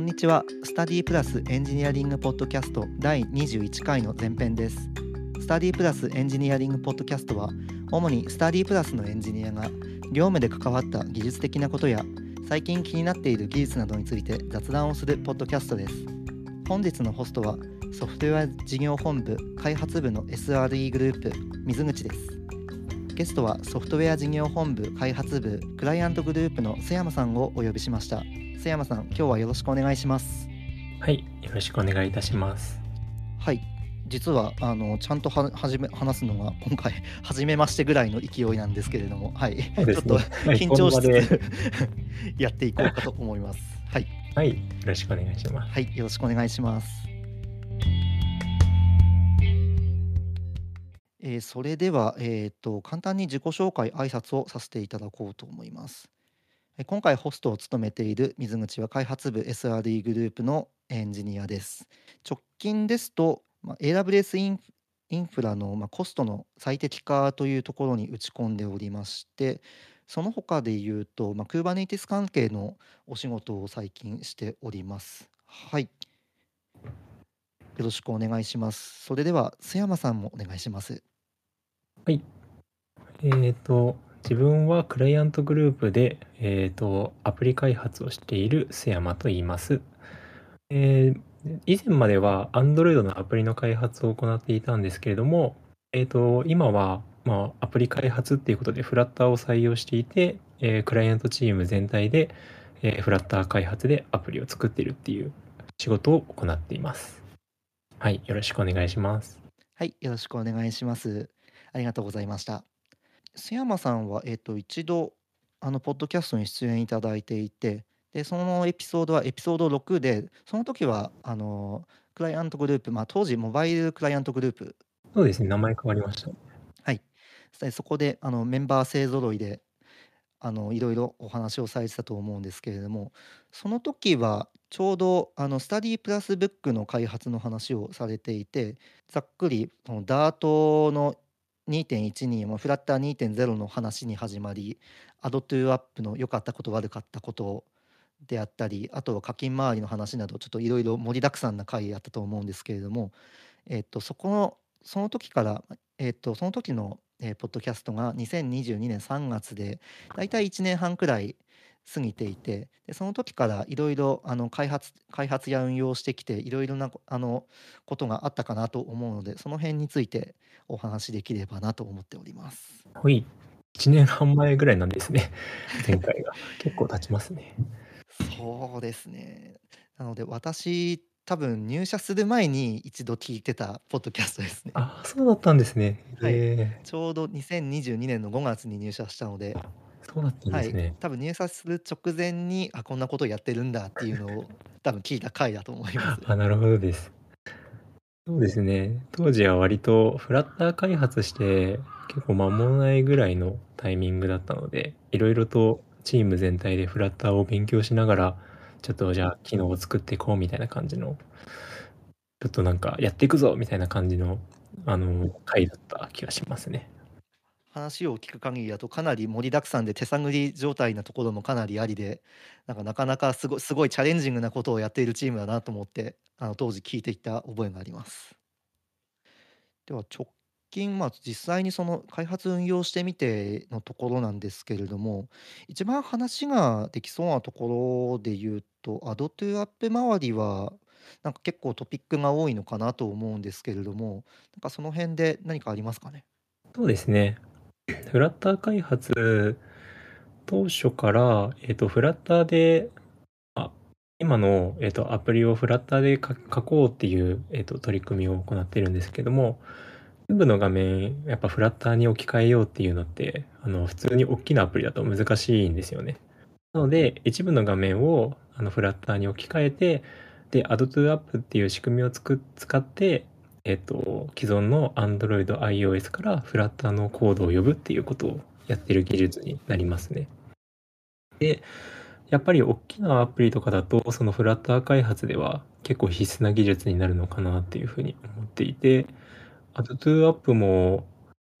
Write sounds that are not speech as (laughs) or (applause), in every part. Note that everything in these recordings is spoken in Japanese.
こんにちは。スタディプラスエンジニアリングポッドキャスト第21回の前編です。スタディプラスエンジニアリングポッドキャストは、主にスタディプラスのエンジニアが業務で関わった技術的なことや、最近気になっている技術などについて雑談をするポッドキャストです。本日のホストは、ソフトウェア事業本部開発部の SRE グループ、水口です。ゲストはソフトウェア事業本部開発部クライアントグループの瀬山さんをお呼びしました瀬山さん今日はよろしくお願いします。はいよろしくお願いいたします。はい。実はあのちゃんとははじめ話すのが今回 (laughs) 初めましてぐらいの勢いなんですけれども。はい、ね、(laughs) ちょっと緊張しつつ (laughs) やっていこうかと思います。はい。はいよろしくお願いします。はいよろしくお願いします。えー、それでは、えーと、簡単に自己紹介挨拶をさせていただこうと思います。今回ホストを務めている水口は開発部 SRE グループのエンジニアです。直近ですと、まあ、AWS インインフラの、まあ、コストの最適化というところに打ち込んでおりましてその他で言うと、まあ、Kubernetes 関係のお仕事を最近しております。はい。よろしくお願いします。それでは、瀬山さんもお願いします。はい。えっ、ー、と、自分はクライアントグループで、えっ、ー、と、アプリ開発をしている瀬山と言います。えー、以前までは Android のアプリの開発を行っていたんですけれども、えっ、と、今は、まあ、アプリ開発っていうことでフラッターを採用していて、えー、クライアントチーム全体で、えー、フラッター開発でアプリを作っているっていう仕事を行っています。はい、よろしくお願いします。はい、よろしくお願いします。ありがとうございました。須山さんは、えっ、と、一度、あの、ポッドキャストに出演いただいていて、で、そのエピソードはエピソード6で、その時は、あの、クライアントグループ、まあ、当時、モバイルクライアントグループ。そうですね、名前変わりました。はい。そこで、あの、メンバー勢ぞろいで、あの、いろいろお話をされてたと思うんですけれども、その時は、ちょうどあのスタディプラスブックの開発の話をされていてざっくりその Dart の2.12も Flutter 2.0の話に始まり Add to App の良かったこと悪かったことであったりあとは課金周りの話などちょっといろいろ盛りだくさんな回あったと思うんですけれども、えっと、そこのその時から、えっと、その時の、えー、ポッドキャストが2022年3月で大体1年半くらい過ぎていてでその時からいろいろ開発開発や運用してきていろいろなあのことがあったかなと思うのでその辺についてお話できればなと思っております。はい。1年半前ぐらいなんですね。(laughs) 前回が。結構経ちますね。そうですね。なので私多分入社する前に一度聞いてたポッドキャストですね。あ、そうだったんですね。はい。ちょうど2022年の5月に入社したので、そうだったんですね。多分入社する直前にあこんなことやってるんだっていうのを多分聞いた回だと思います。(laughs) あ、なるほどです。そうですね。当時は割とフラッター開発して結構間もないぐらいのタイミングだったので、いろいろとチーム全体でフラッターを勉強しながら、ちょっとじゃあ機能を作っていこうみたいな感じの、ちょっとなんかやっていくぞみたいな感じの、あの、回だった気がしますね。話を聞く限りだとかなり盛りだくさんで手探り状態なところもかなりありでなんかなかなかすごすごいチャレンジングなことをやっているチームだなと思ってあの当時聞いていた覚えがあります。では直近、まあ、実際にその開発運用してみてのところなんですけれども一番話ができそうなところで言うとアドトゥアップ周りはなんか結構トピックが多いのかなと思うんですけれどもなんかその辺で何かありますかね？そうですね。フラッター開発当初から、えっ、と、フラッターで、あ、今の、えっ、と、アプリをフラッターで書こうっていう、えっ、と、取り組みを行っているんですけども、全部の画面、やっぱフラッターに置き換えようっていうのって、あの、普通に大きなアプリだと難しいんですよね。なので、一部の画面をあのフラッターに置き換えて、で、Add to App っていう仕組みをつく使って、えっと、既存の Android、iOS からフラッターのコードを呼ぶっていうことをやってる技術になりますね。で、やっぱり大きなアプリとかだと、そのフラッター開発では結構必須な技術になるのかなっていうふうに思っていて、 Add to App も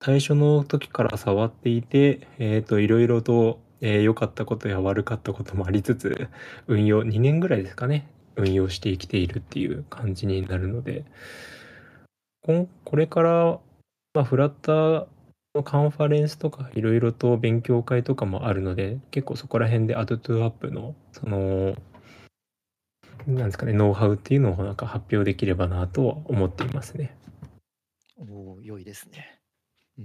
最初の時から触っていて、えっ、ー、と、いろいろと良、えー、かったことや悪かったこともありつつ、運用2年ぐらいですかね。運用してきているっていう感じになるので、ここれから、まあ、フラッターのカンファレンスとかいろいろと勉強会とかもあるので、結構そこら辺でアドトゥアップの、その、なんですかね、ノウハウっていうのをなんか発表できればなとは思っていますね。おお、良いですね。な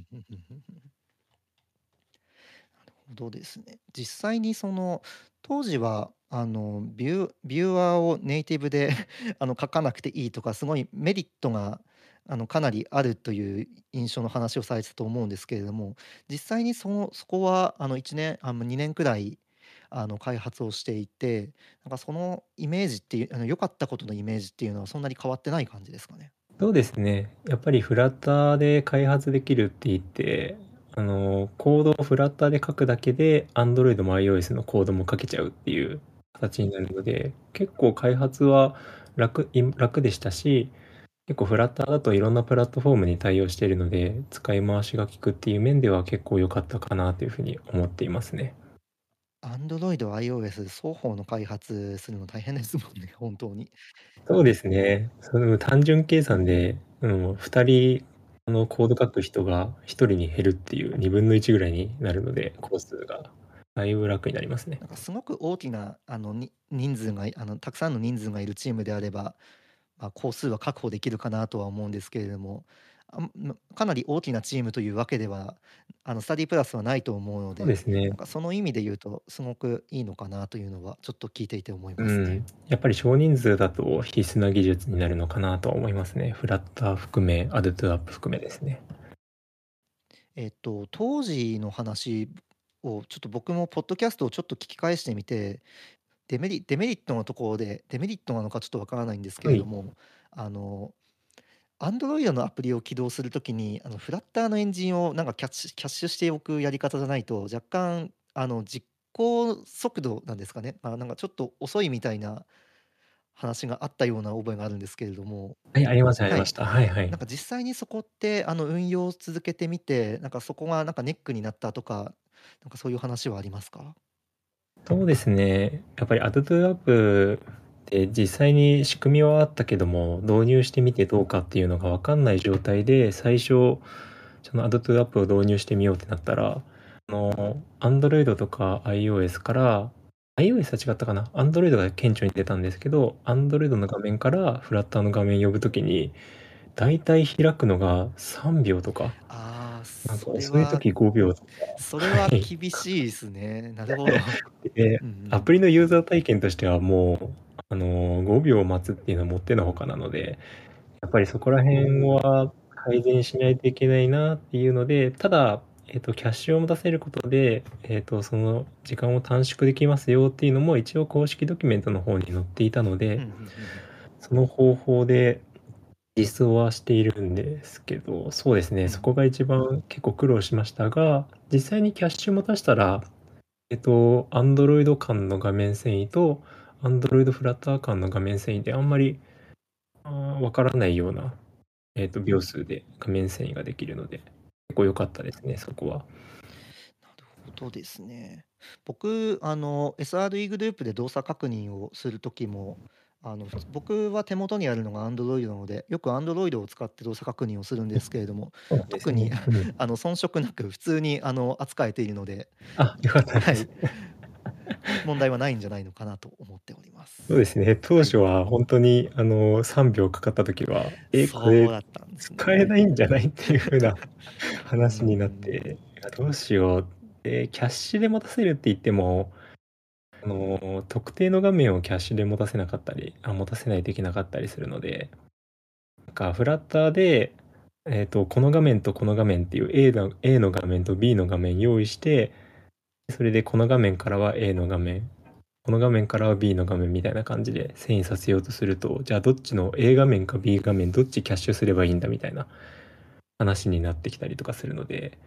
るほどですね。実際にその当時はあのビュービューアーをネイティブで (laughs) あの書かなくていいとかすごいメリットがあのかなりあるという印象の話をされてたと思うんですけれども実際にそそこはあの1年あの2年くらいあの開発をしていてなんかそのイメージっていうあの良かったことのイメージっていうのはそんなに変わってない感じですかね？そうですね。やっぱりフラッターで開発できるって言って、あの、コードをフラッターで書くだけで、Android も iOS のコードも書けちゃうっていう形になるので、結構開発は楽、楽でしたし、結構フラッターだといろんなプラットフォームに対応しているので、使い回しが効くっていう面では結構良かったかなというふうに思っていますね。Android、iOS 双方の開発するの大変ですもんね、(laughs) 本当に。そうですね。その単純計算で、うん、2人、あの、コード書く人が1人に減るっていう2分の1ぐらいになるので、コストがだいぶ楽になりますね。なんかすごく大きなあのに人数があのたくさんの人数がいるチームであれば、まあ、工数は確保できるかなとは思うんですけれども、あかなり大きなチームというわけではあのスタディプラスはないと思うのそうでで、すね。なんかその意味で言うとすごくいいのかなというのはちょっと聞いていて思いうますね。ん。やっぱり少人数だと必須な技術になるのかなとは思いますね。フラッター含め、アドトゥアップ含めですね。えっと、当時の話をちょっと僕もポッドキャストをちょっと聞き返してみて、デメリデメリットのところで、デメリットなのかちょっとわからないんですけはい。れども、あの、Android のアプリを起動するときに、あの、フラッターのエンジンをなんかキャッシュキャッシュしておくやり方じゃないと、若干、あの、実行速度なんですかね、まあ、なんかちょっと遅いみたいな話があったような覚えがあるんですけれども、はい、ありましたありはい。ました。はいはい。なんか実際にそこってあの運用を続けてみて、なんかそこがなんかネックになったとか、なんかそういう話はありますか？そうですね。やっぱりアドトゥアップって実際に仕組みはあったけども、導入してみてどうかっていうのが分かんない状態で、最初、そのアドトゥアップを導入してみようってなったら、あの、Android とか iOS から、iOS は違ったかな ?Android が顕著に出たんですけど、Android の画面からフラッターの画面呼ぶときに、だいたい開くのが3秒とか、ああ、なんかそれは遅いとき5秒とか、それははい。厳しいですね。(laughs) なるほど。で、うんうん。アプリのユーザー体験としてはもう、あの、5秒待つっていうのはもってのほかなので、やっぱりそこら辺は改善しないといけないなっていうので、ただ、えっと、キャッシュを持たせることで、えっと、その時間を短縮できますよっていうのも一応公式ドキュメントの方に載っていたので、うんうんうんうん。その方法で実装はしているんですけど、そうですね、うん。そこが一番結構苦労しましたが、実際にキャッシュ持たしたら、えっと、Android 間の画面遷移と Android フラッター間の画面遷移であんまりあーわからないような、えっと、秒数で画面遷移ができるので、結構良かったですね、そこは。なるほどですね。僕、あの、SRE グループで動作確認をする時も、あの、僕は手元にあるのが Android なので、よく Android を使って動作確認をするんですけれども、特に。あの、遜色なく普通に、あの、扱えているので、あ、良かったはい、です。問題はないんじゃないのかなと思っております。そうですね、当はい。初は本当に、あの、3秒かかった時は、え、これ使えないね。んじゃないっていう風なう (laughs) ー話になっん。て、どうしよう。で、キャッシュで持たせるって言っても、あの、特定の画面をキャッシュで持たせなかったり、あ、持たせないといけなかったりするので、なんかフラッターで、えっと、この画面とこの画面っていう A の A の画面と B の画面用意して、それでこの画面からは A の画面、この画面からは B の画面みたいな感じで遷移させようとすると、じゃあどっちの A 画面か B 画面どっちキャッシュすればいいんだみたいな話になってきたりとかするので、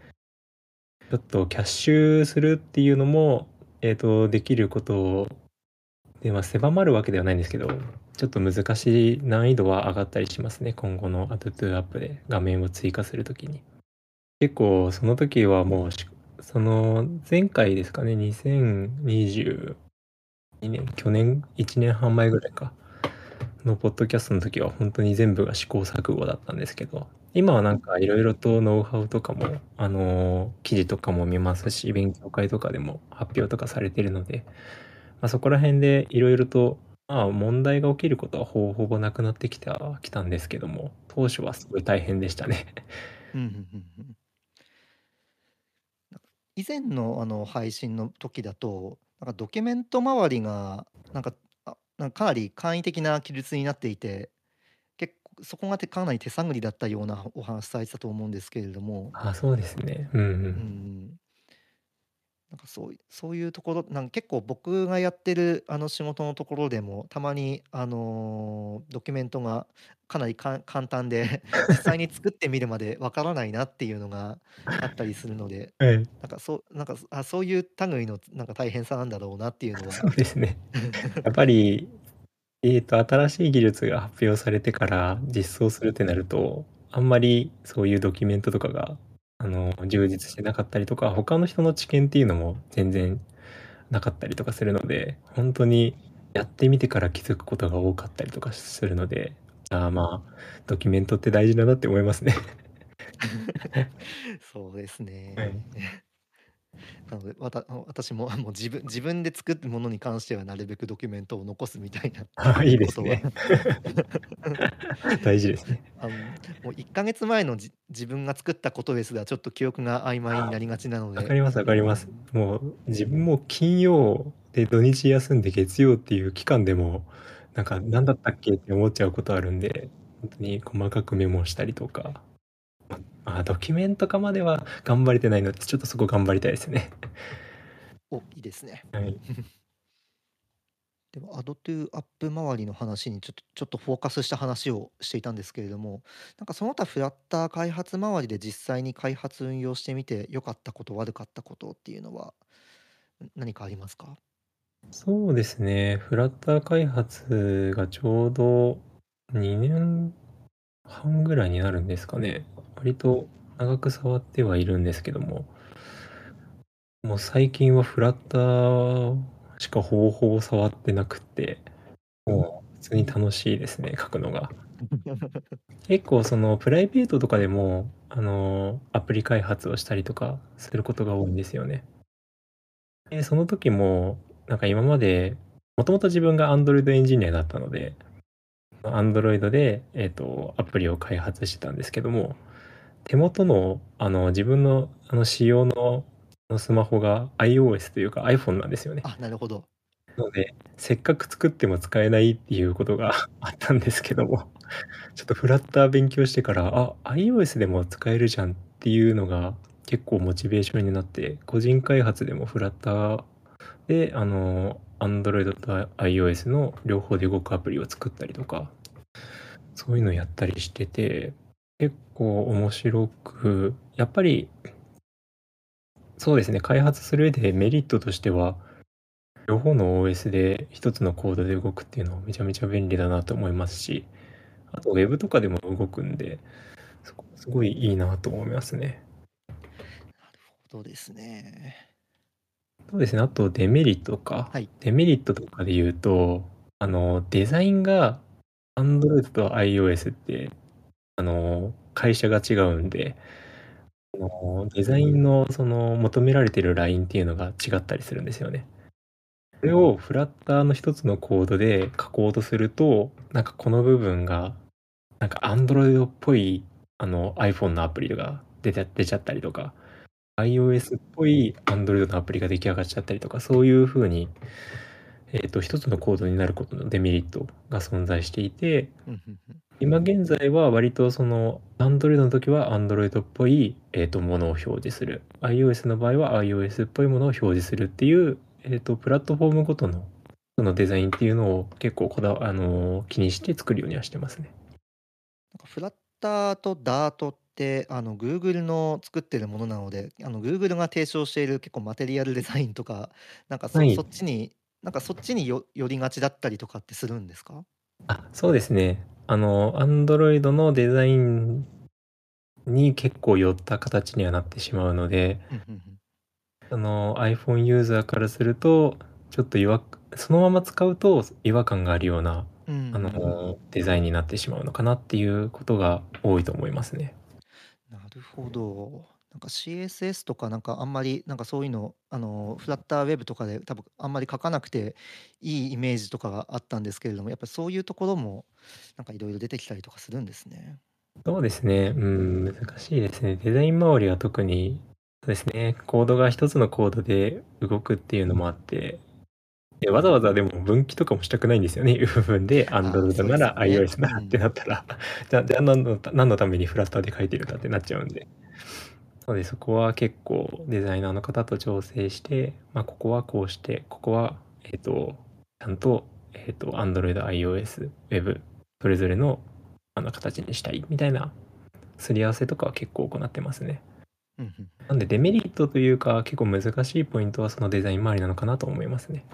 ちょっとキャッシュするっていうのも、えっと、できることで、まあ、狭まるわけではないんですけど、ちょっと難しい難易度は上がったりしますね。今後のアトトゥアップで画面を追加するときに。結構、その時はもう、その前回ですかね、2022年、去年1年半前ぐらいか。のポッドキャストの時は本当に全部が試行錯誤だったんですけど、今はなんかいろいろとノウハウとかも、あの、記事とかも見ますし、勉強会とかでも発表とかされてるので、まあ、そこら辺でいろいろと、まあ、問題が起きることはほぼほぼなくなってきた、きたんですけども、当初はすごい大変でしたね。以前のあの配信の時だと、なんかドキュメント周りが、なんか、なんかかなり簡易的な記述になっていて、結構そこがてかなり手探りだったようなお話されてたと思うんですけれども、あ、そうですね。うんう。うんん。なんかそういそういうところ、なんか結構僕がやってるあの仕事のところでも、たまにあの、ドキュメントがかなりか簡単で、(laughs) 実際に作ってみるまでわからないなっていうのがあったりするので、は (laughs) い。なんかそうなんか、あ、そういう類のなんか大変さなんだろうなっていうのは (laughs) そうですね。やっぱり、えっと、新しい技術が発表されてから実装するってなると、あんまりそういうドキュメントとかが、あの、充実してなかったりとか、他の人の知見っていうのも全然なかったりとかするので、本当にやってみてから気づくことが多かったりとかするので、ああ、まあ、ドキュメントって大事だなって思いますね。(laughs) そうですはい。ね。なので、わた私も、もう自分 (laughs) 自分で作ったものに関してはなるべくドキュメントを残すみたいなああ、いいですね。(laughs) 大事ですね。(laughs) あの、もう1ヶ月前のじ自分が作ったことですら、ちょっと記憶が曖昧にあなりがちなので、わかりますわかります。もう自分も金曜で土日休んで月曜っていう期間でも、なんか何だったっけって思っちゃうことあるんで、本当に細かくメモしたりとか、まあ、ドキュメント化までは頑張れてないので、ちょっとそこ頑張りたいですね。(laughs) お、いいですね。はい。でも、アドトゥアップ周りの話にちょっとちょっとフォーカスした話をしていたんですけれども、なんかその他フラッター開発周りで実際に開発運用してみて良かったこと、悪かったことっていうのは、ん何かありますか？そうですね。フラッター開発がちょうど2年半ぐらいになるんですかね。割と長く触ってはいるんですけども、もう最近はフラッターしかほぼほぼ触ってなくて、もう普通に楽しいですね、書くのが。(laughs) 結構そのプライベートとかでも、あの、アプリ開発をしたりとかすることが多いんですよね。で、その時も、なんか今まで、もともと自分が Android エンジニアだったので、Android で、えっと、アプリを開発してたんですけども、手元の、あの、自分の、あの、仕様のあのスマホが iOS というか iPhone なんですよね。あ、なるほど。なので、せっかく作っても使えないっていうことが (laughs) あったんですけども、ちょっとフラッター勉強してから、あ、iOS でも使えるじゃんっていうのが結構モチベーションになって、個人開発でもフラッターで、あの、Android と iOS の両方で動くアプリを作ったりとか、そういうのやったりしてて、結構面白く、やっぱり、そうですね、開発する上でメリットとしては、両方の OS で一つのコードで動くっていうのはめちゃめちゃ便利だなと思いますし、あと Web とかでも動くんで、そこすごいいいなと思いますね。なるほどですね。そうですね、あとデメリットか。はい。デメリットとかで言うと、あの、デザインが Android と iOS って、あの、会社が違うんで、あの、デザインのその求められてるラインっていうのが違ったりするんですよね。それをフラッターの一つのコードで書こうとすると、なんかこの部分が、なんか Android っぽいあの iPhone のアプリが出ちゃ出ちゃったりとか、iOS っぽい Android のアプリが出来上がっちゃったりとか、そういう風に、えっと、一つのコードになることのデメリットが存在していて。今現在は割とその Android の時は Android っぽい、えーと、ものを表示する。iOS の場合は iOS っぽいものを表示するっていう、えーと、プラットフォームごとのそのデザインっていうのを結構こだ、あの気にして作るようにはしてますね。なんかフラッターとダートって、あの、Google の作ってるものなので、あの、Google が提唱している結構マテリアルデザインとか、なんかそそはい。っちになんかそっちによ寄りがちだったりとかってするんですか？あ、そうですね。あの、Android のデザインに結構寄った形にはなってしまうので。あの iPhone ユーザーからすると、ちょっと違和そのまま使うと違和感があるようなうんあの、デザインになってしまうのかなっていうことが多いと思いますね。なるほど。なんか CSS とかなんかあんまりなんかそういうのあのフラッターウェブとかで多分あんまり書かなくていいイメージとかがあったんですけれどもやっぱりそういうところもなんかいろいろ出てきたりとかするんですね。そうですね。うん、難しいですね。デザイン周りは特に、そうですね。コードが一つのコードで動くっていうのもあって、でわざわざでも分岐とかもしたくないんですよね。いう部分で、Android なら iOS ならってなったら、じゃあ、じゃあ何の何のためにフラッターで書いてるんだってなっちゃうんで。なので、そこは結構デザイナーの方と調整して、まあ、ここはこうして、ここは、えっ、と、ちゃんと、えっ、と、Android、iOS、Web、それぞれのあの形にしたいみたいなすり合わせとかは結構行ってますね。なんでデメリットというか結構難しいポイントはそのデザイン周りなのかなと思いますね。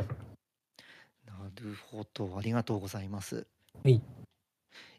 なるほど、ありがとうございます。はい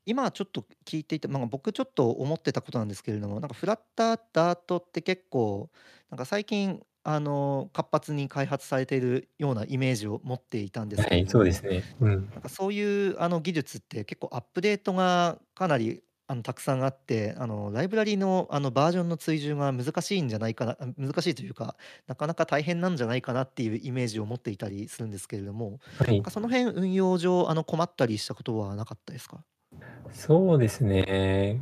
今ちょっと聞いていて、まあ、僕ちょっと思ってたことなんですけれども、なんかフラッター、ダートって結構、なんか最近、あの活発に開発されているようなイメージを持っていたんですはい、けれども、そうですね。うん。なんかそういうあの技術って結構アップデートがかなりあのたくさんあってあのライブラリのあのバージョンの追従が難しいんじゃないかなあ難しいというかなかなか大変なんじゃないかなっていうイメージを持っていたりするんですけれどもはいなんか。その辺運用上あの困ったりしたことはなかったですか？そうですね。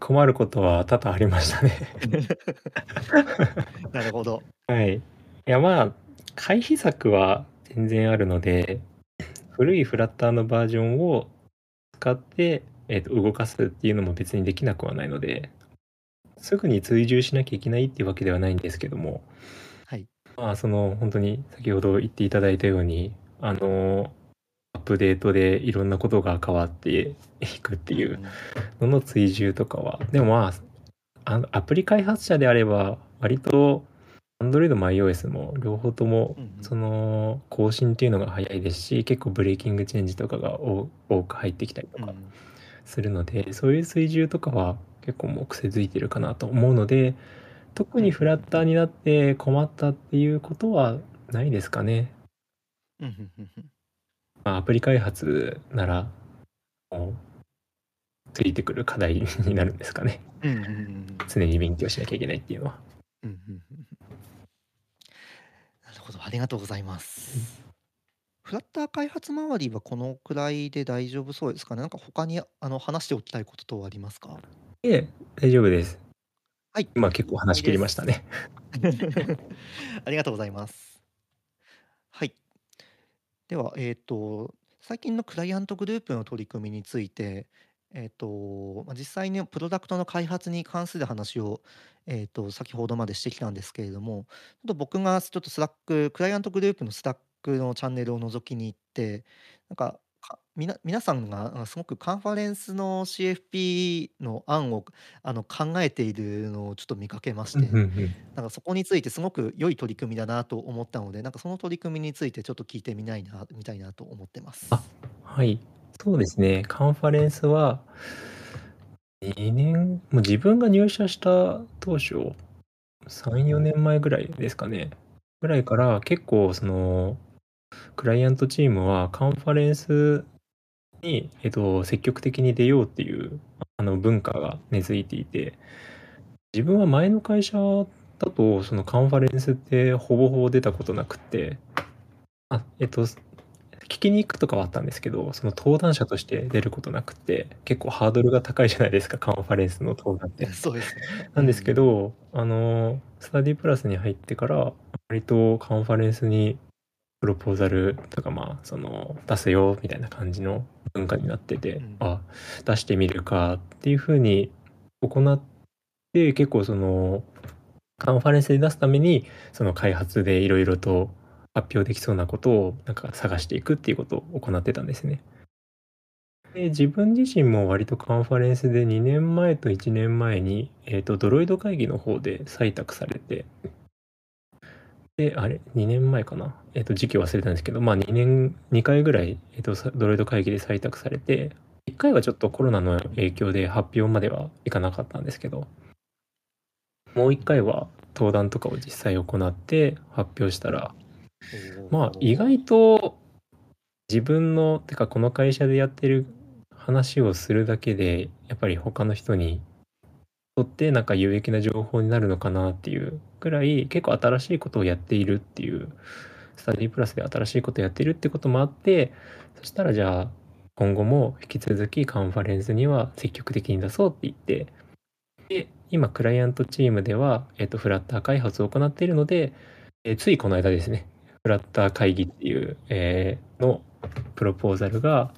困ることは多々ありましたね。(laughs) なるほど。はい。いやまあ、回避策は全然あるので、古いフラッターのバージョンを使って、えーと動かすっていうのも別にできなくはないので、すぐに追従しなきゃいけないっていうわけではないんですけども、はい。まあ、その本当に先ほど言っていただいたように、あの、アップデートでいろんなことが変わっていくっていうのの追従とかは、でもまあ、あのアプリ開発者であれば、割と Android も iOS も両方ともその更新っていうのが早いですし、結構ブレーキングチェンジとかが多多く入ってきたりとかするので、そういう追従とかは結構もう癖づいてるかなと思うので、特にフラッターになって困ったっていうことはないですかね。うんうんうんうんまあ、アプリ開発なら、ついてくる課題に (laughs) なるんですかね。うんうんうんうん常に勉強しなきゃいけないっていうのは。うんうんうんうんなるほど、ありがとうございます。フラッター開発周りはこのくらいで大丈夫そうですかね？なんか他にあの話しておきたいこと等はありますか？いえ、大丈夫です。はい。今結構話し切りましたね。(laughs) ありがとうございます。では、えっ、と、最近のクライアントグループの取り組みについて、えっ、と、まあ実際にプロダクトの開発に関する話を、えっ、と、先ほどまでしてきたんですけれども、ちょっと僕がちょっと Slack、クライアントグループの Slack のチャンネルを覗きに行って、なん、かみな皆さんがあすごくカンファレンスの CFP の案をあの考えているのをちょっと見かけまして、うんうんうんなんかそこについてすごく良い取り組みだなと思ったので、なんかその取り組みについてちょっと聞いてみないな、みたいなと思ってます。あはい。そうですね。カンファレンスは、2年、もう自分が入社した当初、3、4年前ぐらいですかね。ぐらいから結構その、クライアントチームはカンファレンスに、えっと、積極的に出ようっていうあの文化が根付いていて、自分は前の会社だと、そのカンファレンスってほぼほぼ出たことなくって、あ、えっと、聞きに行くとかはあったんですけど、その登壇者として出ることなくて、結構ハードルが高いじゃないですか、カンファレンスの登壇って。(laughs) そうですね。なんですけど、あの、スタディプラスに入ってから、割とカンファレンスにプロポーザルとか、まあ、その、出すよ、みたいな感じの文化になってて、うんあ、出してみるかっていうふうに行って、結構その、カンファレンスで出すために、その開発でいろいろと発表できそうなことをなんか探していくっていうことを行ってたんですね。で自分自身も割とカンファレンスで2年前と1年前に、えー、とドロイド会議の方で採択されて、で、あれ、2年前かな、えっ、と、時期忘れたんですけど、まあ2年、2回ぐらい、えっ、と、さドロイド会議で採択されて、1回はちょっとコロナの影響で発表まではいかなかったんですけど、もう1回は登壇とかを実際行って発表したら、まあ意外と自分の、てかこの会社でやってる話をするだけで、やっぱり他の人にとってなんか有益な情報になるのかなっていうくらい、結構新しいことをやっているっていう、スタディプラスで新しいことをやっているってこともあって、そしたらじゃあ、今後も引き続きカンファレンスには積極的に出そうって言って、で、今、クライアントチームでは、えっと、フラッター開発を行っているので、え、ついこの間ですね、フラッター会議っていう、えー、のプロポーザルが、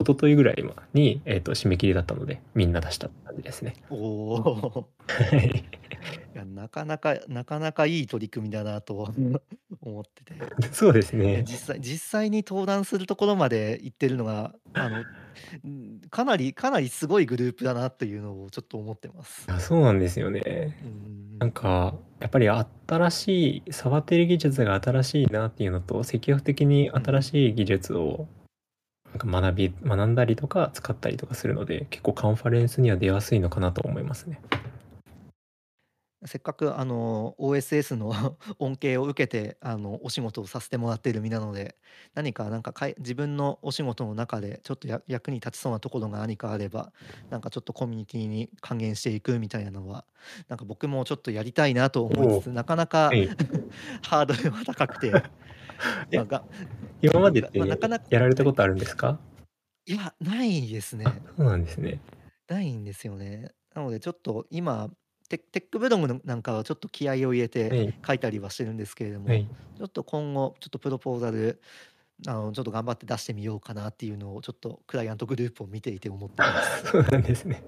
一昨日ぐらいに、えーと、締め切りだったので、みんな出した感じですね。おお。はい。いや、なかなかなかなかいい取り組みだなと思ってて。そうですね。実際実際に登壇するところまで行ってるのが、あの、うん、かなりかなりすごいグループだなっていうのをちょっと思ってます。あ、そうなんですよね。なんか、やっぱり新しい触ってる技術が新しいなっていうのと、積極的に新しい技術をなんか学び学んだりとか使ったりとかするので、結構カンファレンスには出やすいのかなと思いますね。せっかくあの OSS の (laughs) 恩恵を受けてあのお仕事をさせてもらっている身なので何かなんかかい自分のお仕事の中でちょっとや役に立ちそうなところが何かあればなんかちょっとコミュニティに還元していくみたいなのはなんか僕もちょっとやりたいなと思いつつなかなか (laughs) ハードルは高くて (laughs) まあ、が今までってまあ、なかなかやられたことあるんですか？いやないですねそうなんですね。ないんですよねなのでちょっと今テテックブログなんかはちょっと気合を入れて書いたりはしてるんですけれども、はい、ちょっと今後ちょっとプロポーザルあのちょっと頑張って出してみようかなっていうのをちょっとクライアントグループを見ていて思ってます。(laughs) そうなんですね。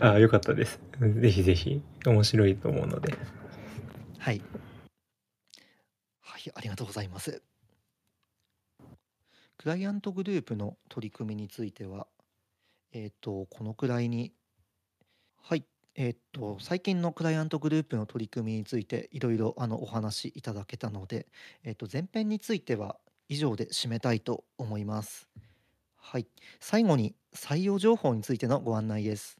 ああ、よかったです。ぜひぜひ面白いと思うので。はい。い、ありがとうございます。クライアントグループの取り組みについては、えっ、ー、と、このくらいに、はい、えっと、最近のクライアントグループの取り組みについていろいろあのお話しいただけたので、えっと、前編については以上で締めたいと思います。はい、最後に採用情報についてのご案内です。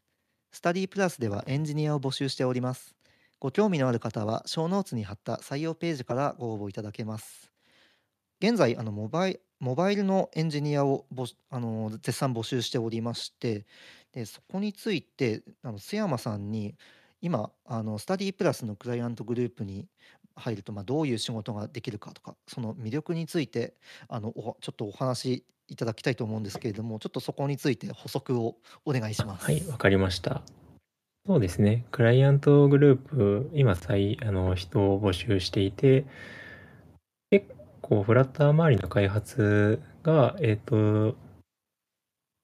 スタディプラスではエンジニアを募集しております。ご興味のある方は、ショーノーツに貼った採用ページからご応募いただけます。現在、あのモバイモバイルのエンジニアをあの絶賛募集しておりまして、で、そこについて、あの、須山さんに、今、あの、スタディプラスのクライアントグループに入ると、まあ、どういう仕事ができるかとか、その魅力について、あの、おちょっとお話しいただきたいと思うんですけれども、ちょっとそこについて補足をお願いします。はい、わかりました。そうですね。クライアントグループ、今、再、あの、人を募集していて、結構、フラッター周りの開発が、えっと、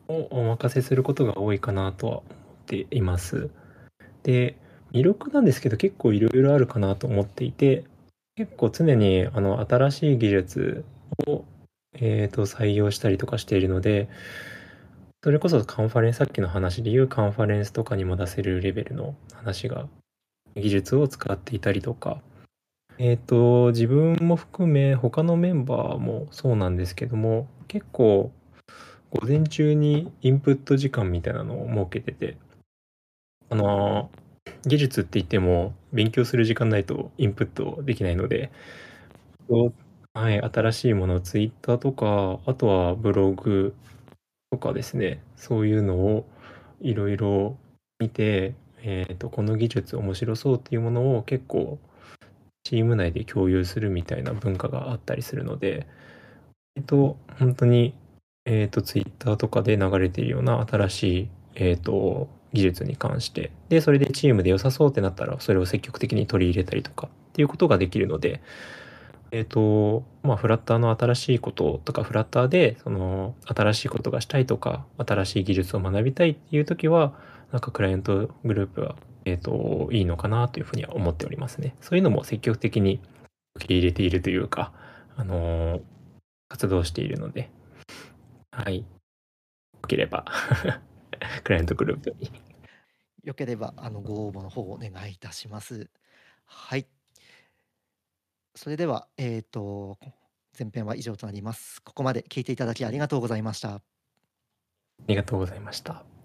をお任せすることが多いかなとは思っています。で、魅力なんですけど結構いろいろあるかなと思っていて、結構常にあの新しい技術を、えー、と採用したりとかしているので、それこそカンファレンス、さっきの話で言うカンファレンスとかにも出せるレベルの話が、技術を使っていたりとか、えっ、ー、と、自分も含め他のメンバーもそうなんですけども、結構午前中にインプット時間みたいなのを設けてて、あの、技術って言っても勉強する時間ないとインプットできないので、はい、新しいもの、ツイッターとか、あとはブログとかですね、そういうのをいろいろ見て、え、ー、と、この技術面白そうっていうものを結構チーム内で共有するみたいな文化があったりするので、えっと、本当にえっと、ツイッターとかで流れているような新しい、えっと、技術に関して、で、それでチームで良さそうってなったら、それを積極的に取り入れたりとかっていうことができるので、えっと、まあ、フラッターの新しいこととか、フラッターで、その、新しいことがしたいとか、新しい技術を学びたいっていう時は、なんかクライアントグループは、えっと、いいのかなというふうには思っておりますね。そういうのも積極的に受け入れているというか、あの活動しているので、はい。よければ (laughs) クライアントグループに。よければ、あの、ご応募の方をお願いいたします。はい。それでは、えっ、と、前編は以上となります。ここまで聞いていただきありがとうございました。ありがとうございました。